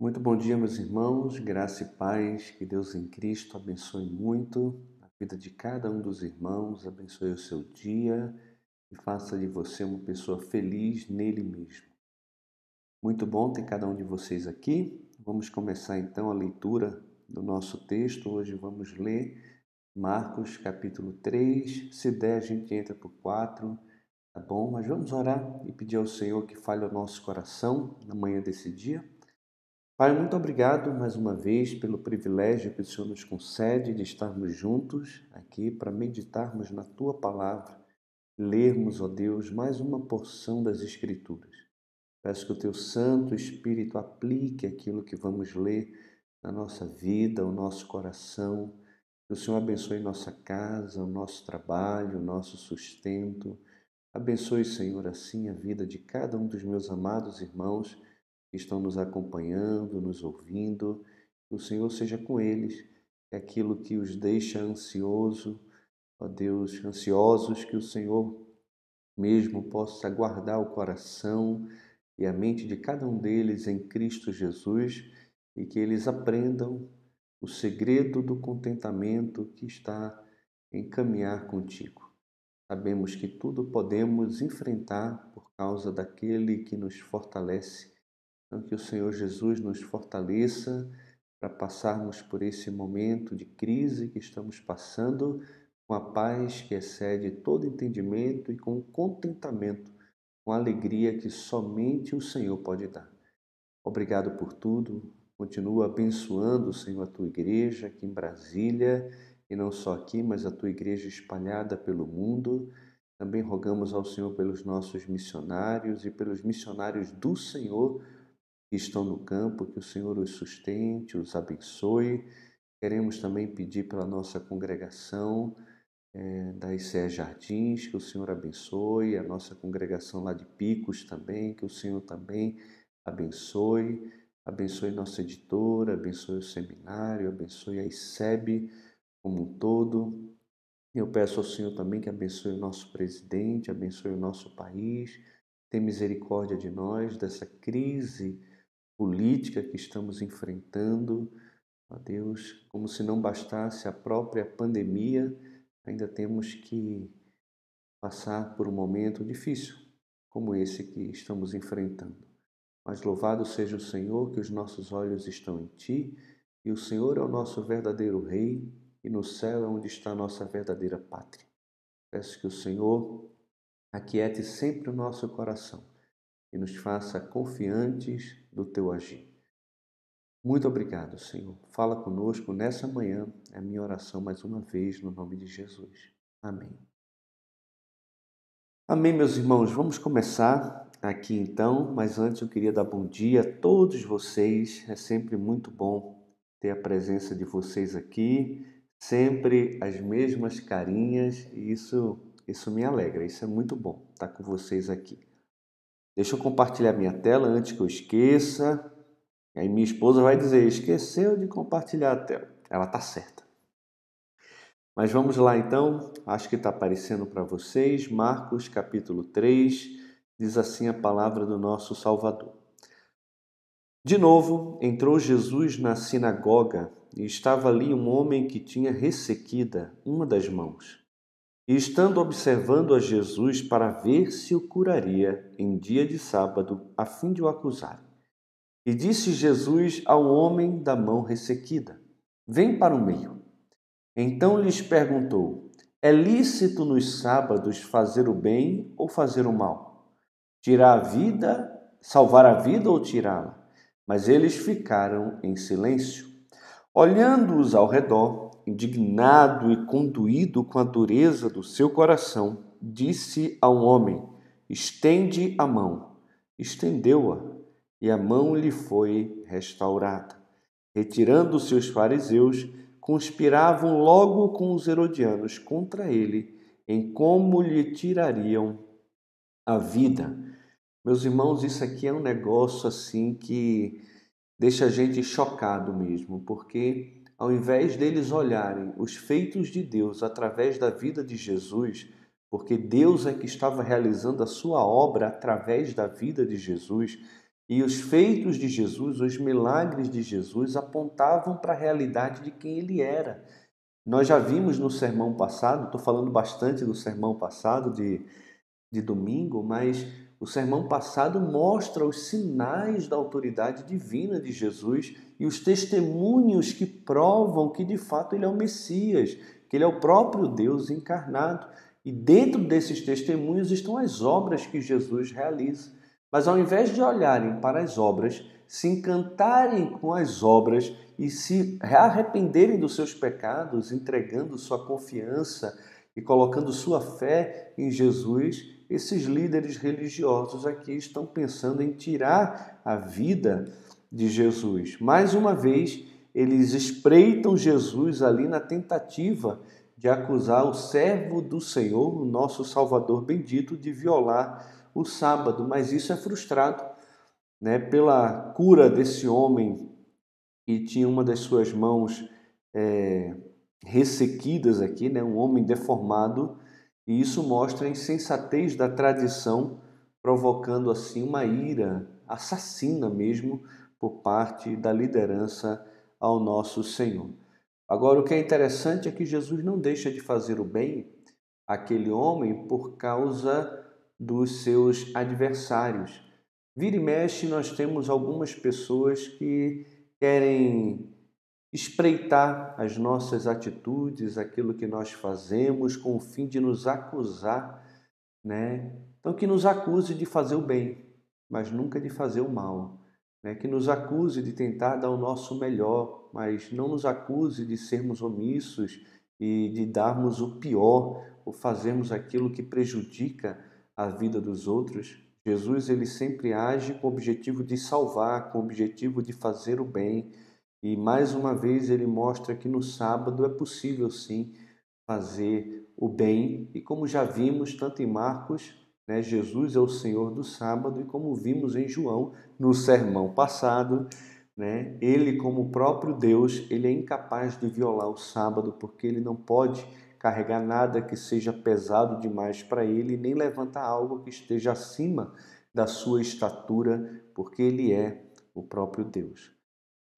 Muito bom dia, meus irmãos, graça e paz, que Deus em Cristo abençoe muito a vida de cada um dos irmãos, abençoe o seu dia e faça de você uma pessoa feliz nele mesmo. Muito bom ter cada um de vocês aqui. Vamos começar então a leitura do nosso texto. Hoje vamos ler Marcos capítulo 3. Se der, a gente entra o 4, tá bom? Mas vamos orar e pedir ao Senhor que fale o nosso coração na manhã desse dia. Pai, muito obrigado mais uma vez pelo privilégio que o Senhor nos concede de estarmos juntos aqui para meditarmos na tua palavra, lermos, ó Deus, mais uma porção das Escrituras. Peço que o teu Santo Espírito aplique aquilo que vamos ler na nossa vida, o nosso coração. Que o Senhor abençoe nossa casa, o nosso trabalho, o nosso sustento. Abençoe, Senhor, assim a vida de cada um dos meus amados irmãos que estão nos acompanhando, nos ouvindo. Que o Senhor seja com eles, que aquilo que os deixa ansioso, ó Deus, ansiosos, que o Senhor mesmo possa guardar o coração e a mente de cada um deles em Cristo Jesus e que eles aprendam o segredo do contentamento que está em caminhar contigo. Sabemos que tudo podemos enfrentar por causa daquele que nos fortalece então, que o Senhor Jesus nos fortaleça para passarmos por esse momento de crise que estamos passando com a paz que excede todo entendimento e com o contentamento, com a alegria que somente o Senhor pode dar. Obrigado por tudo. Continua abençoando, Senhor, a tua igreja aqui em Brasília, e não só aqui, mas a tua igreja espalhada pelo mundo. Também rogamos ao Senhor pelos nossos missionários e pelos missionários do Senhor que estão no campo, que o Senhor os sustente, os abençoe. Queremos também pedir pela nossa congregação é, da ICE Jardins, que o Senhor abençoe, a nossa congregação lá de Picos também, que o Senhor também abençoe, abençoe nossa editora, abençoe o seminário, abençoe a ICEB como um todo. Eu peço ao Senhor também que abençoe o nosso presidente, abençoe o nosso país, tenha misericórdia de nós, dessa crise política que estamos enfrentando. Ó Deus, como se não bastasse a própria pandemia, ainda temos que passar por um momento difícil como esse que estamos enfrentando. Mas louvado seja o Senhor, que os nossos olhos estão em Ti, e o Senhor é o nosso verdadeiro Rei, e no céu é onde está a nossa verdadeira pátria. Peço que o Senhor aquiete sempre o nosso coração e nos faça confiantes do teu agir. Muito obrigado, Senhor. Fala conosco nessa manhã, é a minha oração mais uma vez, no nome de Jesus. Amém. Amém, meus irmãos. Vamos começar aqui então, mas antes eu queria dar bom dia a todos vocês. É sempre muito bom ter a presença de vocês aqui, sempre as mesmas carinhas, e isso, isso me alegra, isso é muito bom estar com vocês aqui. Deixa eu compartilhar minha tela antes que eu esqueça. Aí minha esposa vai dizer: esqueceu de compartilhar a tela. Ela tá certa. Mas vamos lá então, acho que está aparecendo para vocês. Marcos capítulo 3 diz assim a palavra do nosso Salvador. De novo, entrou Jesus na sinagoga e estava ali um homem que tinha ressequida uma das mãos. E estando observando a Jesus para ver se o curaria em dia de sábado, a fim de o acusar. E disse Jesus ao homem da mão ressequida: Vem para o meio. Então lhes perguntou: É lícito nos sábados fazer o bem ou fazer o mal? Tirar a vida, salvar a vida ou tirá-la? Mas eles ficaram em silêncio. Olhando-os ao redor, indignado e conduído com a dureza do seu coração, disse ao homem: Estende a mão. Estendeu-a, e a mão lhe foi restaurada. Retirando-se os fariseus, conspiravam logo com os herodianos contra ele, em como lhe tirariam a vida. Meus irmãos, isso aqui é um negócio assim que deixa a gente chocado mesmo, porque ao invés deles olharem os feitos de Deus através da vida de Jesus, porque Deus é que estava realizando a sua obra através da vida de Jesus, E os feitos de Jesus, os milagres de Jesus apontavam para a realidade de quem ele era. Nós já vimos no sermão passado, estou falando bastante do sermão passado de, de domingo, mas o sermão passado mostra os sinais da autoridade divina de Jesus e os testemunhos que provam que de fato ele é o Messias, que ele é o próprio Deus encarnado. E dentro desses testemunhos estão as obras que Jesus realiza. Mas ao invés de olharem para as obras, se encantarem com as obras e se arrependerem dos seus pecados, entregando sua confiança e colocando sua fé em Jesus, esses líderes religiosos aqui estão pensando em tirar a vida de Jesus. Mais uma vez, eles espreitam Jesus ali na tentativa de acusar o servo do Senhor, o nosso Salvador bendito, de violar o sábado, mas isso é frustrado né, pela cura desse homem que tinha uma das suas mãos é, ressequidas aqui, né, um homem deformado e isso mostra a insensatez da tradição, provocando assim uma ira assassina mesmo por parte da liderança ao nosso Senhor. Agora, o que é interessante é que Jesus não deixa de fazer o bem àquele homem por causa dos seus adversários. Vira e mexe, nós temos algumas pessoas que querem espreitar as nossas atitudes, aquilo que nós fazemos, com o fim de nos acusar, né? Então, que nos acuse de fazer o bem, mas nunca de fazer o mal. Né? Que nos acuse de tentar dar o nosso melhor, mas não nos acuse de sermos omissos e de darmos o pior ou fazermos aquilo que prejudica a vida dos outros. Jesus ele sempre age com o objetivo de salvar, com o objetivo de fazer o bem e mais uma vez ele mostra que no sábado é possível sim fazer o bem. E como já vimos tanto em Marcos, né, Jesus é o Senhor do sábado, e como vimos em João no sermão passado, né, ele, como o próprio Deus, ele é incapaz de violar o sábado, porque ele não pode carregar nada que seja pesado demais para ele, nem levantar algo que esteja acima da sua estatura, porque ele é o próprio Deus.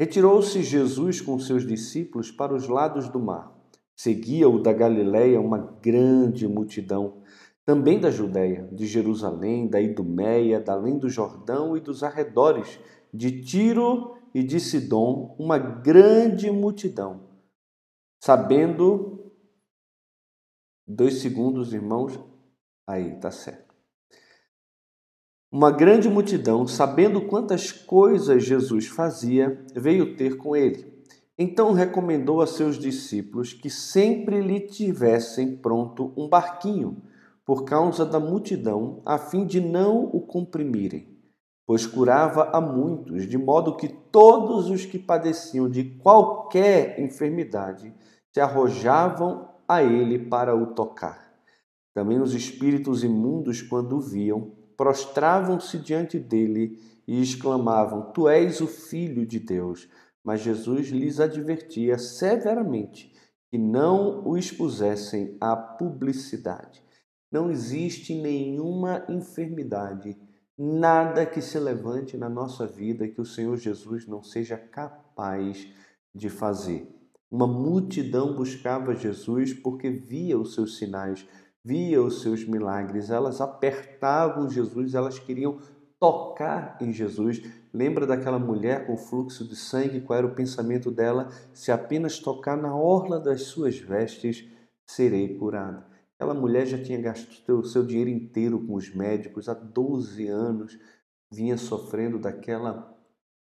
Retirou-se Jesus com seus discípulos para os lados do mar. Seguia-o da Galiléia uma grande multidão, também da Judéia, de Jerusalém, da Idumeia, da além do Jordão e dos arredores, de Tiro e de Sidom, uma grande multidão. Sabendo, dois segundos, irmãos, aí, tá certo. Uma grande multidão, sabendo quantas coisas Jesus fazia, veio ter com ele. Então recomendou a seus discípulos que sempre lhe tivessem pronto um barquinho, por causa da multidão, a fim de não o comprimirem, pois curava a muitos, de modo que todos os que padeciam de qualquer enfermidade se arrojavam a ele para o tocar. Também os espíritos imundos, quando o viam, prostravam-se diante dele e exclamavam: Tu és o Filho de Deus. Mas Jesus lhes advertia severamente que não o expusessem à publicidade. Não existe nenhuma enfermidade, nada que se levante na nossa vida que o Senhor Jesus não seja capaz de fazer. Uma multidão buscava Jesus porque via os seus sinais, via os seus milagres, elas apertavam Jesus, elas queriam tocar em Jesus. Lembra daquela mulher com fluxo de sangue? Qual era o pensamento dela? Se apenas tocar na orla das suas vestes, serei curada. Aquela mulher já tinha gasto o seu dinheiro inteiro com os médicos há 12 anos, vinha sofrendo daquela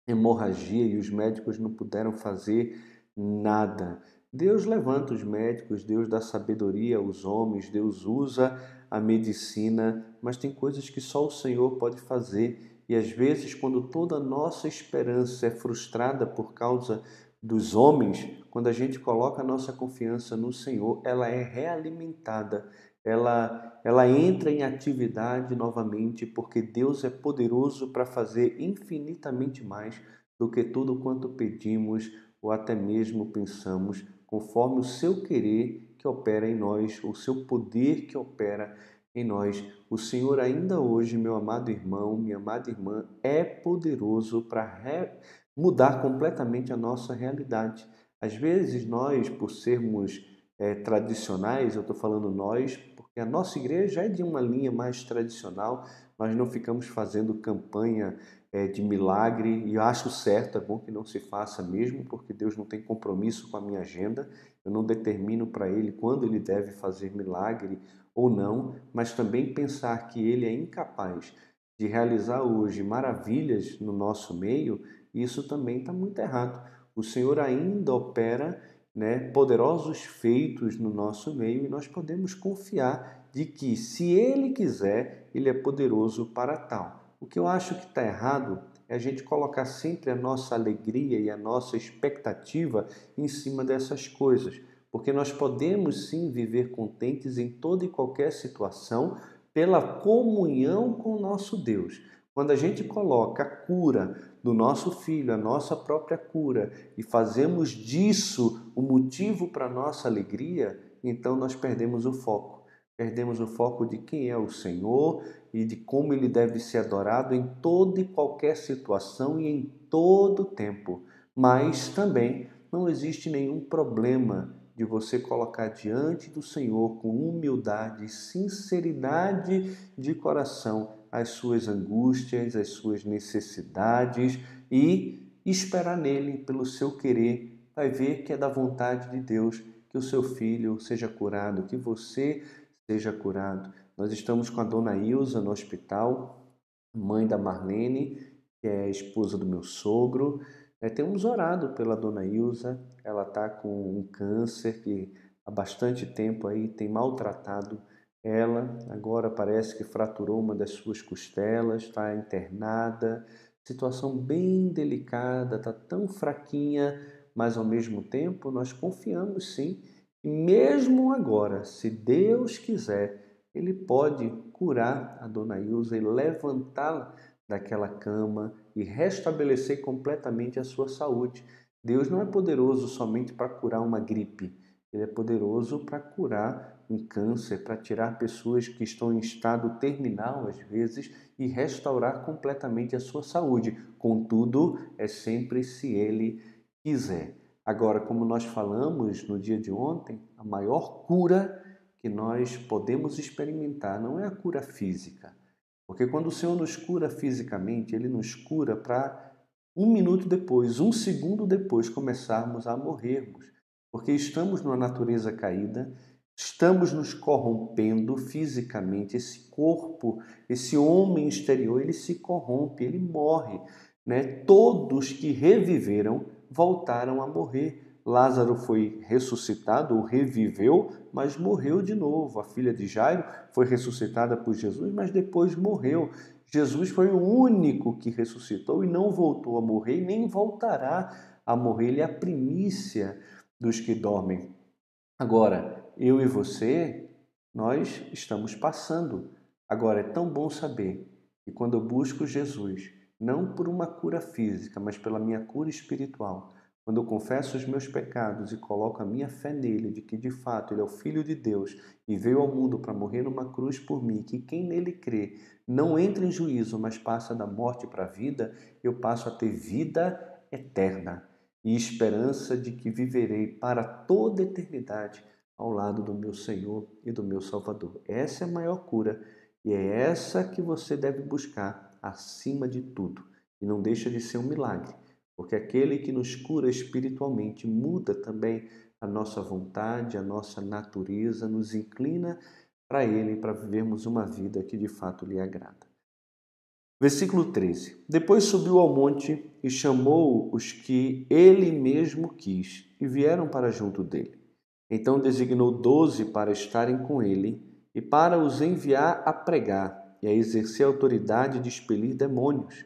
hemorragia e os médicos não puderam fazer nada. Deus levanta os médicos, Deus dá sabedoria aos homens, Deus usa a medicina, mas tem coisas que só o Senhor pode fazer. E às vezes, quando toda a nossa esperança é frustrada por causa dos homens, quando a gente coloca a nossa confiança no Senhor, ela é realimentada, ela, ela entra em atividade novamente, porque Deus é poderoso para fazer infinitamente mais do que tudo quanto pedimos ou até mesmo pensamos conforme o seu querer que opera em nós, o seu poder que opera em nós. O Senhor, ainda hoje, meu amado irmão, minha amada irmã, é poderoso para mudar completamente a nossa realidade. Às vezes, nós, por sermos é, tradicionais, eu estou falando nós, porque a nossa igreja é de uma linha mais tradicional, nós não ficamos fazendo campanha é, de milagre, e acho certo, é bom que não se faça mesmo, porque Deus não tem compromisso com a minha agenda, eu não determino para Ele quando Ele deve fazer milagre ou não, mas também pensar que Ele é incapaz de realizar hoje maravilhas no nosso meio, isso também está muito errado. O Senhor ainda opera né, poderosos feitos no nosso meio e nós podemos confiar de que, se Ele quiser, Ele é poderoso para tal. O que eu acho que está errado é a gente colocar sempre a nossa alegria e a nossa expectativa em cima dessas coisas, porque nós podemos sim viver contentes em toda e qualquer situação pela comunhão com o nosso Deus. Quando a gente coloca a cura do nosso filho, a nossa própria cura, e fazemos disso o motivo para a nossa alegria, então nós perdemos o foco. Perdemos o foco de quem é o Senhor e de como ele deve ser adorado em toda e qualquer situação e em todo tempo. Mas também não existe nenhum problema de você colocar diante do Senhor com humildade e sinceridade de coração as suas angústias, as suas necessidades e esperar nele pelo seu querer. Vai ver que é da vontade de Deus que o seu filho seja curado, que você seja curado. Nós estamos com a dona Ilza no hospital, mãe da Marlene, que é esposa do meu sogro. É, temos orado pela dona Ilza, ela está com um câncer que há bastante tempo aí tem maltratado ela. Agora parece que fraturou uma das suas costelas, está internada. Situação bem delicada, está tão fraquinha, mas ao mesmo tempo nós confiamos sim e mesmo agora, se Deus quiser, Ele pode curar a dona Ilza e levantá-la daquela cama e restabelecer completamente a sua saúde. Deus não é poderoso somente para curar uma gripe, Ele é poderoso para curar um câncer, para tirar pessoas que estão em estado terminal, às vezes, e restaurar completamente a sua saúde. Contudo, é sempre se Ele quiser. Agora, como nós falamos no dia de ontem, a maior cura que nós podemos experimentar não é a cura física. Porque quando o Senhor nos cura fisicamente, Ele nos cura para um minuto depois, um segundo depois, começarmos a morrermos. Porque estamos numa natureza caída, estamos nos corrompendo fisicamente. Esse corpo, esse homem exterior, ele se corrompe, ele morre. Né? Todos que reviveram voltaram a morrer. Lázaro foi ressuscitado ou reviveu, mas morreu de novo. A filha de Jairo foi ressuscitada por Jesus, mas depois morreu. Jesus foi o único que ressuscitou e não voltou a morrer nem voltará a morrer. Ele é a primícia dos que dormem. Agora, eu e você, nós estamos passando. Agora, é tão bom saber que quando eu busco Jesus, não por uma cura física, mas pela minha cura espiritual. Quando eu confesso os meus pecados e coloco a minha fé nele, de que de fato ele é o Filho de Deus e veio ao mundo para morrer numa cruz por mim, que quem nele crê não entra em juízo, mas passa da morte para a vida, eu passo a ter vida eterna e esperança de que viverei para toda eternidade ao lado do meu Senhor e do meu Salvador. Essa é a maior cura e é essa que você deve buscar acima de tudo. E não deixa de ser um milagre, porque aquele que nos cura espiritualmente muda também a nossa vontade, a nossa natureza, nos inclina para Ele, para vivermos uma vida que de fato lhe agrada. Versículo 13: Depois subiu ao monte e chamou os que ele mesmo quis e vieram para junto dele. Então designou doze para estarem com ele e para os enviar a pregar e a exercer a autoridade de expelir demônios.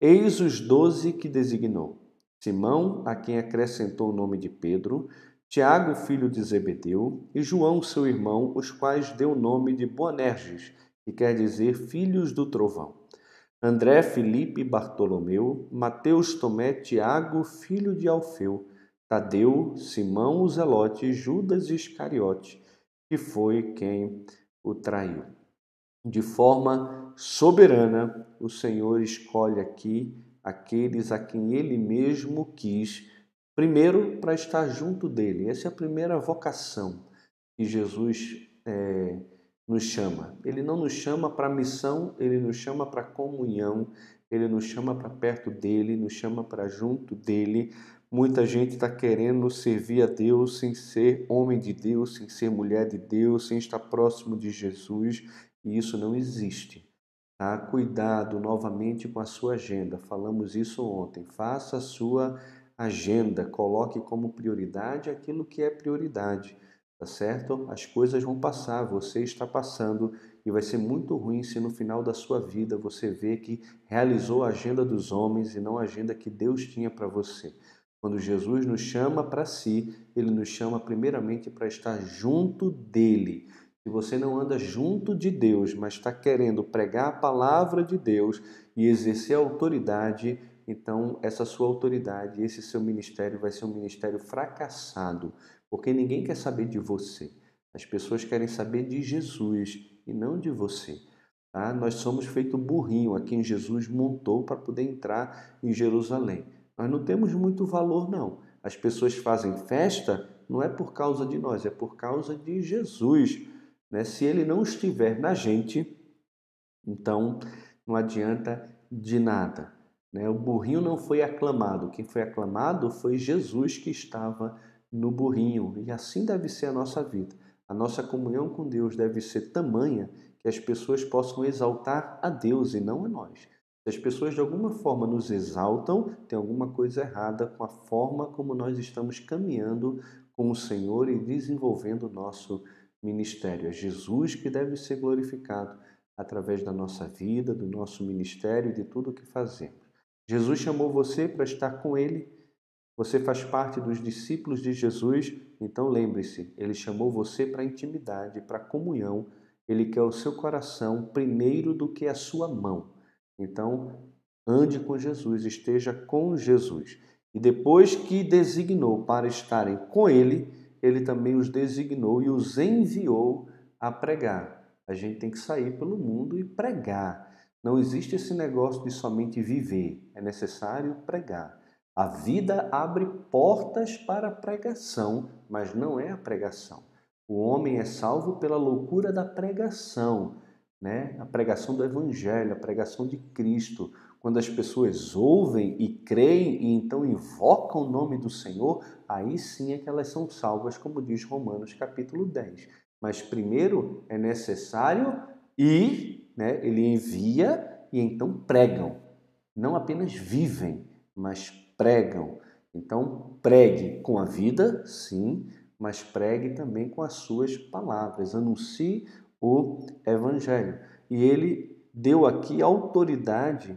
Eis os doze que designou: Simão, a quem acrescentou o nome de Pedro, Tiago, filho de Zebedeu, e João, seu irmão, os quais deu o nome de Boanerges, que quer dizer filhos do trovão. André, Felipe, Bartolomeu, Mateus, Tomé, Tiago, filho de Alfeu, Tadeu, Simão, o Zelote, Judas Iscariote, que foi quem o traiu. De forma soberana, o Senhor escolhe aqui aqueles a quem ele mesmo quis, primeiro para estar junto dele. Essa é a primeira vocação que Jesus é, nos chama. Ele não nos chama para missão, ele nos chama para comunhão, ele nos chama para perto dele, nos chama para junto dele. Muita gente está querendo servir a Deus sem ser homem de Deus, sem ser mulher de Deus, sem estar próximo de Jesus, e isso não existe. Tá? Cuidado novamente com a sua agenda. Falamos isso ontem. Faça a sua agenda, coloque como prioridade aquilo que é prioridade tá certo? As coisas vão passar, você está passando e vai ser muito ruim se no final da sua vida você vê que realizou a agenda dos homens e não a agenda que Deus tinha para você. Quando Jesus nos chama para si, ele nos chama primeiramente para estar junto dele. Se você não anda junto de Deus, mas está querendo pregar a palavra de Deus e exercer autoridade, então essa sua autoridade, esse seu ministério vai ser um ministério fracassado, porque ninguém quer saber de você. As pessoas querem saber de Jesus e não de você. Tá? Nós somos feito burrinho a quem Jesus montou para poder entrar em Jerusalém. Nós não temos muito valor, não. As pessoas fazem festa não é por causa de nós, é por causa de Jesus. Né? Se ele não estiver na gente, então não adianta de nada. Né? O burrinho não foi aclamado, quem foi aclamado foi Jesus que estava no burrinho. E assim deve ser a nossa vida. A nossa comunhão com Deus deve ser tamanha que as pessoas possam exaltar a Deus e não a nós. Se as pessoas de alguma forma nos exaltam, tem alguma coisa errada com a forma como nós estamos caminhando com o Senhor e desenvolvendo o nosso ministério. É Jesus que deve ser glorificado através da nossa vida, do nosso ministério e de tudo o que fazemos. Jesus chamou você para estar com Ele você faz parte dos discípulos de Jesus, então lembre-se, ele chamou você para intimidade, para comunhão. Ele quer o seu coração primeiro do que a sua mão. Então, ande com Jesus, esteja com Jesus. E depois que designou para estarem com ele, ele também os designou e os enviou a pregar. A gente tem que sair pelo mundo e pregar. Não existe esse negócio de somente viver, é necessário pregar. A vida abre portas para a pregação, mas não é a pregação. O homem é salvo pela loucura da pregação, né? A pregação do evangelho, a pregação de Cristo. Quando as pessoas ouvem e creem e então invocam o nome do Senhor, aí sim é que elas são salvas, como diz Romanos capítulo 10. Mas primeiro é necessário ir, né? Ele envia e então pregam. Não apenas vivem, mas pregam. Então, pregue com a vida, sim, mas pregue também com as suas palavras. Anuncie o Evangelho. E ele deu aqui autoridade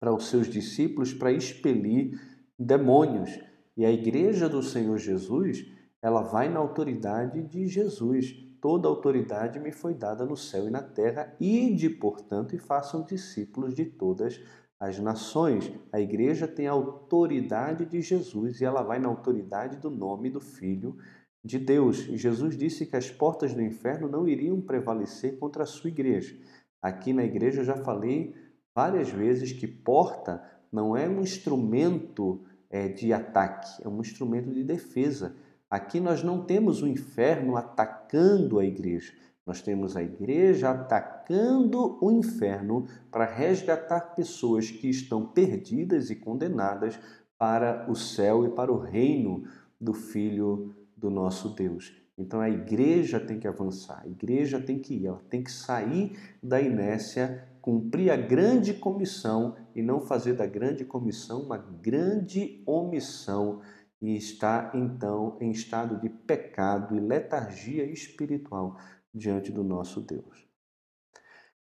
para os seus discípulos para expelir demônios. E a igreja do Senhor Jesus, ela vai na autoridade de Jesus. Toda autoridade me foi dada no céu e na terra, ide, portanto, e façam discípulos de todas as nações. A igreja tem a autoridade de Jesus e ela vai na autoridade do nome do Filho de Deus. E Jesus disse que as portas do inferno não iriam prevalecer contra a sua igreja. Aqui na igreja eu já falei várias vezes que porta não é um instrumento é, de ataque, é um instrumento de defesa. Aqui nós não temos o inferno atacando a igreja. Nós temos a igreja atacando o inferno para resgatar pessoas que estão perdidas e condenadas para o céu e para o reino do Filho do nosso Deus. Então a igreja tem que avançar, a igreja tem que ir, ela tem que sair da inércia, cumprir a grande comissão e não fazer da grande comissão uma grande omissão e está então em estado de pecado e letargia espiritual diante do nosso Deus.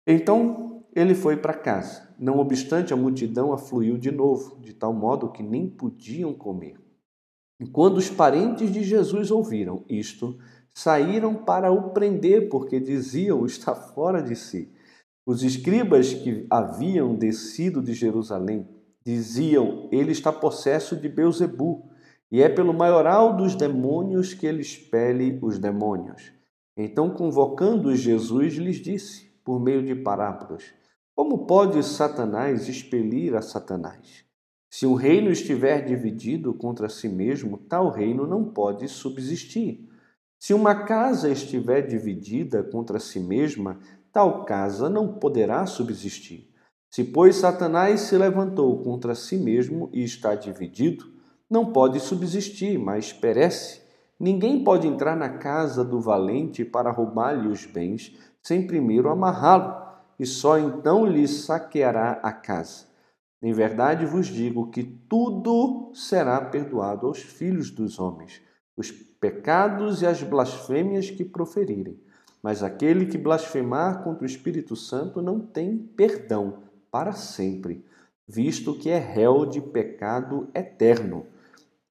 Então ele foi para casa. Não obstante, a multidão afluiu de novo, de tal modo que nem podiam comer. E quando os parentes de Jesus ouviram isto, saíram para o prender, porque diziam: está fora de si. Os escribas que haviam descido de Jerusalém diziam: ele está possesso de Beuzebu, e é pelo maioral dos demônios que ele expele os demônios. Então, convocando Jesus, lhes disse: por meio de parábolas. Como pode Satanás expelir a Satanás? Se um reino estiver dividido contra si mesmo, tal reino não pode subsistir. Se uma casa estiver dividida contra si mesma, tal casa não poderá subsistir. Se, pois, Satanás se levantou contra si mesmo e está dividido, não pode subsistir, mas perece. Ninguém pode entrar na casa do valente para roubar-lhe os bens, sem primeiro amarrá-lo, e só então lhe saqueará a casa. Em verdade vos digo que tudo será perdoado aos filhos dos homens, os pecados e as blasfêmias que proferirem. Mas aquele que blasfemar contra o Espírito Santo não tem perdão para sempre, visto que é réu de pecado eterno.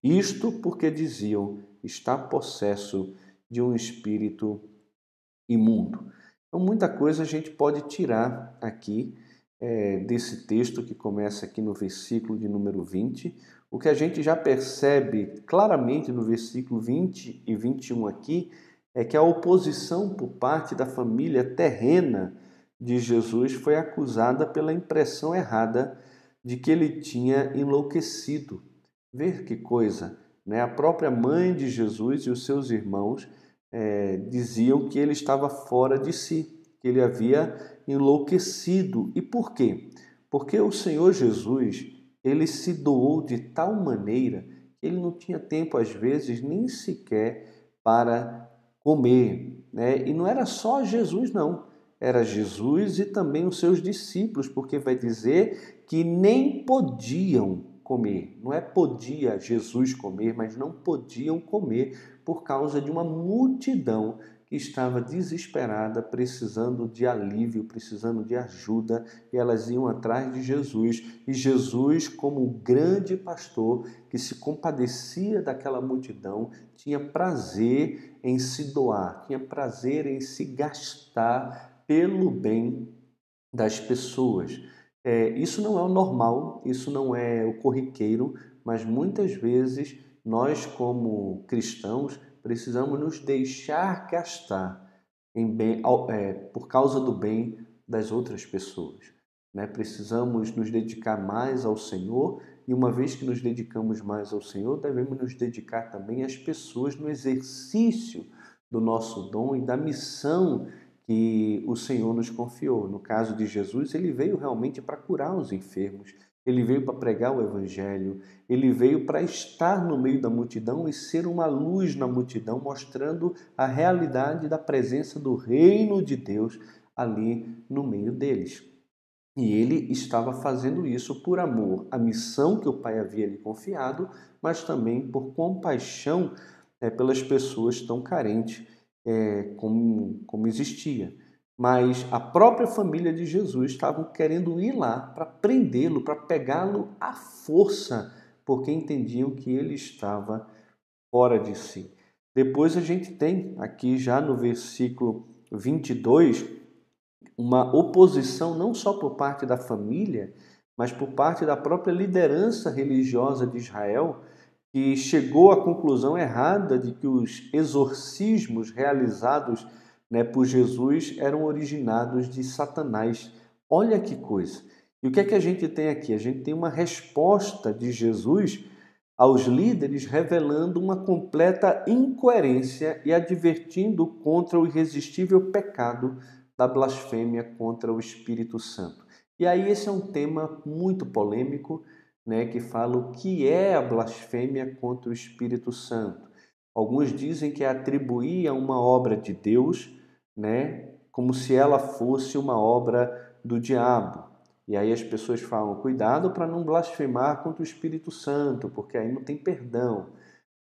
Isto porque diziam: está possesso de um espírito imundo. Então, muita coisa a gente pode tirar aqui é, desse texto que começa aqui no versículo de número 20. O que a gente já percebe claramente no versículo 20 e 21 aqui é que a oposição por parte da família terrena de Jesus foi acusada pela impressão errada de que ele tinha enlouquecido. Ver que coisa! Né? A própria mãe de Jesus e os seus irmãos é, diziam que ele estava fora de si, que ele havia enlouquecido. E por quê? Porque o Senhor Jesus, ele se doou de tal maneira que ele não tinha tempo, às vezes, nem sequer para comer. Né? E não era só Jesus, não. Era Jesus e também os seus discípulos, porque vai dizer que nem podiam comer. Não é podia Jesus comer, mas não podiam comer por causa de uma multidão que estava desesperada, precisando de alívio, precisando de ajuda, e elas iam atrás de Jesus. E Jesus, como o grande pastor que se compadecia daquela multidão, tinha prazer em se doar, tinha prazer em se gastar pelo bem das pessoas. É, isso não é o normal, isso não é o corriqueiro, mas muitas vezes nós, como cristãos, precisamos nos deixar gastar em bem, é, por causa do bem das outras pessoas. Né? Precisamos nos dedicar mais ao Senhor e, uma vez que nos dedicamos mais ao Senhor, devemos nos dedicar também às pessoas no exercício do nosso dom e da missão que o Senhor nos confiou. No caso de Jesus, ele veio realmente para curar os enfermos, ele veio para pregar o Evangelho, ele veio para estar no meio da multidão e ser uma luz na multidão, mostrando a realidade da presença do reino de Deus ali no meio deles. E ele estava fazendo isso por amor à missão que o Pai havia lhe confiado, mas também por compaixão é, pelas pessoas tão carentes é, como, como existia mas a própria família de Jesus estavam querendo ir lá para prendê-lo, para pegá-lo à força, porque entendiam que ele estava fora de si. Depois a gente tem aqui já no versículo 22 uma oposição não só por parte da família, mas por parte da própria liderança religiosa de Israel, que chegou à conclusão errada de que os exorcismos realizados né, por Jesus eram originados de Satanás. Olha que coisa! E o que é que a gente tem aqui? A gente tem uma resposta de Jesus aos líderes revelando uma completa incoerência e advertindo contra o irresistível pecado da blasfêmia contra o Espírito Santo. E aí esse é um tema muito polêmico, né, que fala o que é a blasfêmia contra o Espírito Santo. Alguns dizem que é atribuir a uma obra de Deus né, como se ela fosse uma obra do diabo. E aí as pessoas falam: cuidado para não blasfemar contra o Espírito Santo, porque aí não tem perdão.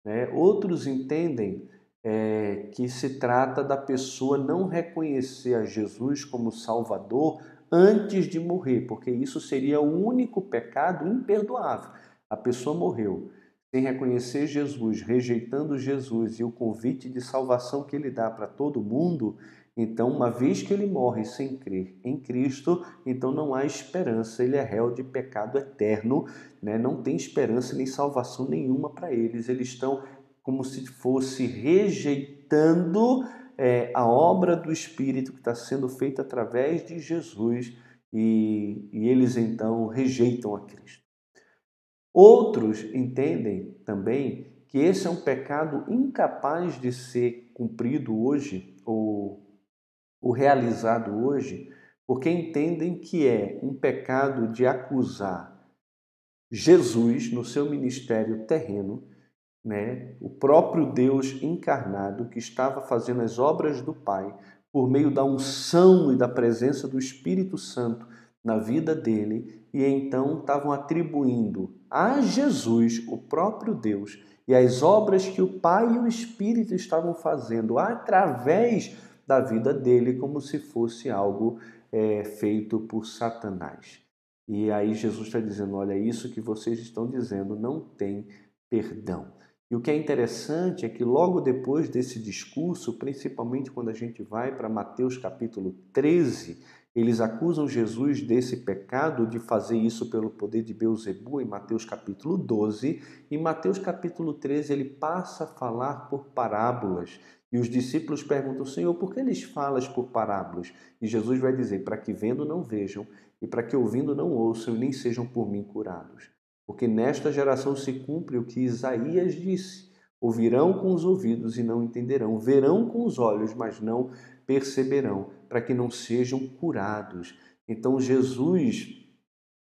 Né? Outros entendem é, que se trata da pessoa não reconhecer a Jesus como Salvador antes de morrer, porque isso seria o único pecado imperdoável. A pessoa morreu sem reconhecer Jesus, rejeitando Jesus e o convite de salvação que ele dá para todo mundo, então, uma vez que ele morre sem crer em Cristo, então não há esperança, ele é réu de pecado eterno, né? não tem esperança nem salvação nenhuma para eles. Eles estão como se fosse rejeitando é, a obra do Espírito que está sendo feita através de Jesus e, e eles então rejeitam a Cristo. Outros entendem também que esse é um pecado incapaz de ser cumprido hoje ou, ou realizado hoje, porque entendem que é um pecado de acusar Jesus no seu ministério terreno, né, o próprio Deus encarnado que estava fazendo as obras do Pai por meio da unção e da presença do Espírito Santo na vida dele, e então estavam atribuindo a Jesus, o próprio Deus, e as obras que o Pai e o Espírito estavam fazendo através da vida dele, como se fosse algo é, feito por Satanás. E aí Jesus está dizendo: olha, isso que vocês estão dizendo não tem perdão. E o que é interessante é que logo depois desse discurso, principalmente quando a gente vai para Mateus capítulo 13, eles acusam Jesus desse pecado de fazer isso pelo poder de Beuzebu em Mateus capítulo 12. Em Mateus capítulo 13, ele passa a falar por parábolas. E os discípulos perguntam, Senhor, por que eles falas por parábolas? E Jesus vai dizer, para que vendo não vejam, e para que ouvindo não ouçam, e nem sejam por mim curados. Porque nesta geração se cumpre o que Isaías disse: ouvirão com os ouvidos e não entenderão, verão com os olhos, mas não perceberão, para que não sejam curados. Então Jesus,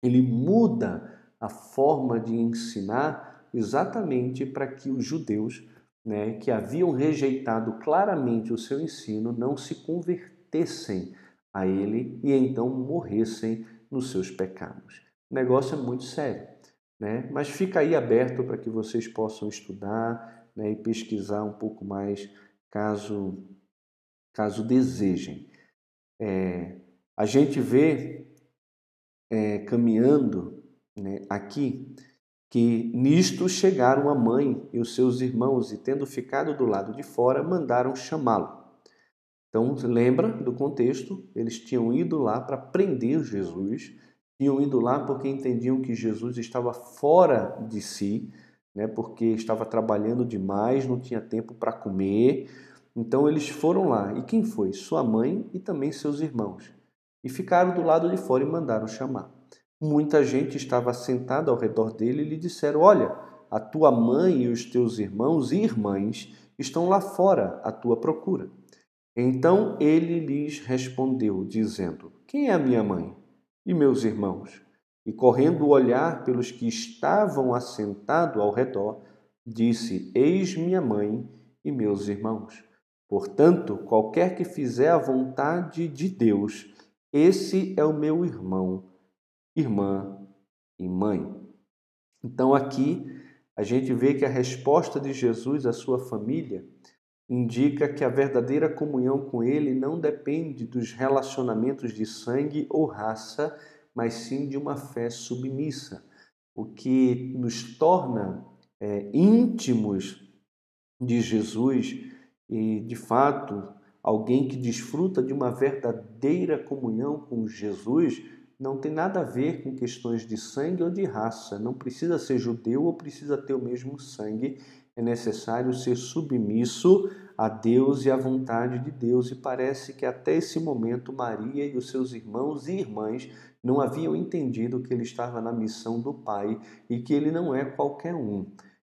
ele muda a forma de ensinar exatamente para que os judeus, né, que haviam rejeitado claramente o seu ensino, não se convertessem a ele e então morressem nos seus pecados. O negócio é muito sério. Né? Mas fica aí aberto para que vocês possam estudar né, e pesquisar um pouco mais, caso, caso desejem. É, a gente vê é, caminhando né, aqui que nisto chegaram a mãe e os seus irmãos e, tendo ficado do lado de fora, mandaram chamá-lo. Então, lembra do contexto? Eles tinham ido lá para prender Jesus tinham ido lá porque entendiam que Jesus estava fora de si, né, porque estava trabalhando demais, não tinha tempo para comer. Então eles foram lá. E quem foi? Sua mãe e também seus irmãos. E ficaram do lado de fora e mandaram chamar. Muita gente estava sentada ao redor dele e lhe disseram: Olha, a tua mãe e os teus irmãos e irmãs estão lá fora à tua procura. Então ele lhes respondeu, dizendo: Quem é a minha mãe? e meus irmãos? E correndo o olhar pelos que estavam assentados ao redor, disse: Eis minha mãe e meus irmãos. Portanto, qualquer que fizer a vontade de Deus, esse é o meu irmão, irmã e mãe. Então, aqui a gente vê que a resposta de Jesus à sua família indica que a verdadeira comunhão com Ele não depende dos relacionamentos de sangue ou raça, mas sim de uma fé submissa, o que nos torna é, íntimos de Jesus e, de fato, alguém que desfruta de uma verdadeira comunhão com Jesus não tem nada a ver com questões de sangue ou de raça, não precisa ser judeu ou precisa ter o mesmo sangue. É necessário ser submisso a Deus e à vontade de Deus, e parece que até esse momento Maria e os seus irmãos e irmãs não haviam entendido que ele estava na missão do Pai e que ele não é qualquer um.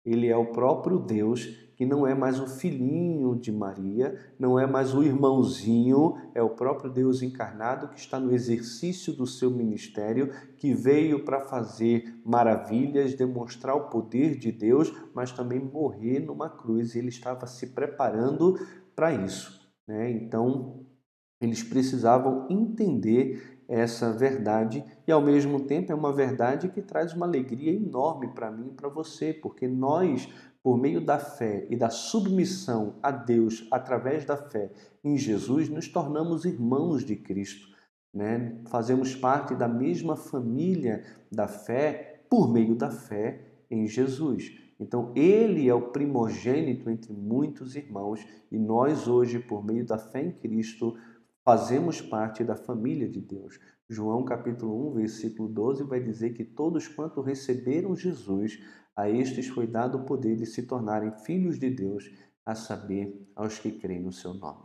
Ele é o próprio Deus que não é mais o filhinho de Maria, não é mais o irmãozinho, é o próprio Deus encarnado que está no exercício do seu ministério, que veio para fazer maravilhas, demonstrar o poder de Deus, mas também morrer numa cruz. Ele estava se preparando para isso. Né? Então, eles precisavam entender essa verdade e ao mesmo tempo é uma verdade que traz uma alegria enorme para mim e para você, porque nós por meio da fé e da submissão a Deus através da fé em Jesus, nos tornamos irmãos de Cristo. Né? Fazemos parte da mesma família da fé por meio da fé em Jesus. Então, ele é o primogênito entre muitos irmãos e nós, hoje, por meio da fé em Cristo, fazemos parte da família de Deus. João capítulo 1, versículo 12 vai dizer que todos quanto receberam Jesus, a estes foi dado o poder de se tornarem filhos de Deus, a saber, aos que creem no seu nome.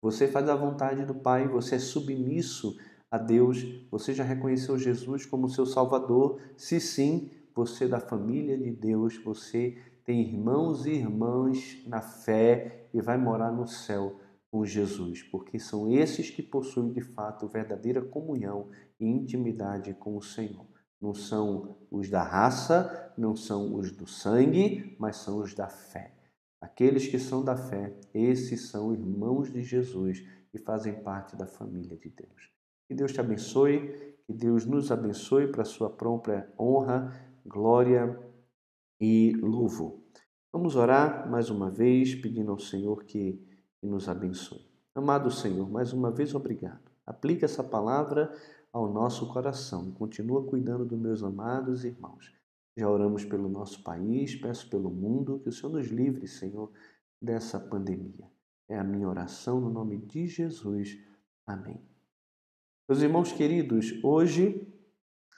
Você faz a vontade do Pai, você é submisso a Deus, você já reconheceu Jesus como seu Salvador? Se sim, você é da família de Deus, você tem irmãos e irmãs na fé e vai morar no céu com Jesus, porque são esses que possuem de fato verdadeira comunhão e intimidade com o Senhor. Não são os da raça, não são os do sangue, mas são os da fé. Aqueles que são da fé, esses são irmãos de Jesus e fazem parte da família de Deus. Que Deus te abençoe, que Deus nos abençoe para a sua própria honra, glória e louvo. Vamos orar mais uma vez, pedindo ao Senhor que, que nos abençoe. Amado Senhor, mais uma vez obrigado. Aplica essa palavra ao nosso coração continua cuidando dos meus amados irmãos. Já oramos pelo nosso país, peço pelo mundo, que o Senhor nos livre, Senhor, dessa pandemia. É a minha oração no nome de Jesus. Amém. Meus irmãos queridos, hoje,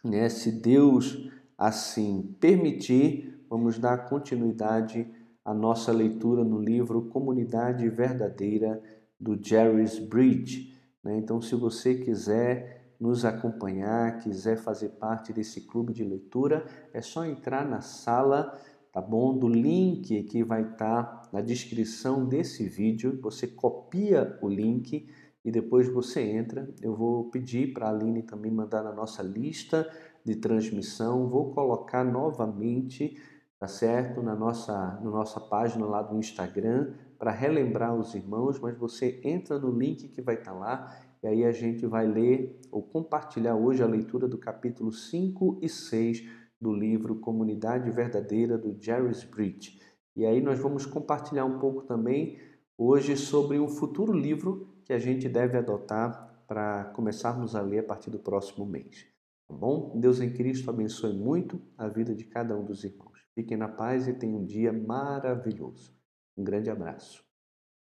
né, se Deus assim permitir, vamos dar continuidade à nossa leitura no livro Comunidade Verdadeira do Jerry's Bridge. Né? Então, se você quiser nos acompanhar, quiser fazer parte desse clube de leitura, é só entrar na sala, tá bom? Do link que vai estar tá na descrição desse vídeo. Você copia o link e depois você entra. Eu vou pedir para a Aline também mandar na nossa lista de transmissão. Vou colocar novamente, tá certo? Na nossa, na nossa página lá do Instagram para relembrar os irmãos, mas você entra no link que vai estar tá lá e aí a gente vai ler ou compartilhar hoje a leitura do capítulo 5 e 6 do livro Comunidade Verdadeira do Jerry Bridge. E aí nós vamos compartilhar um pouco também hoje sobre um futuro livro que a gente deve adotar para começarmos a ler a partir do próximo mês. Tá bom? Deus em Cristo abençoe muito a vida de cada um dos irmãos. Fiquem na paz e tenham um dia maravilhoso. Um grande abraço.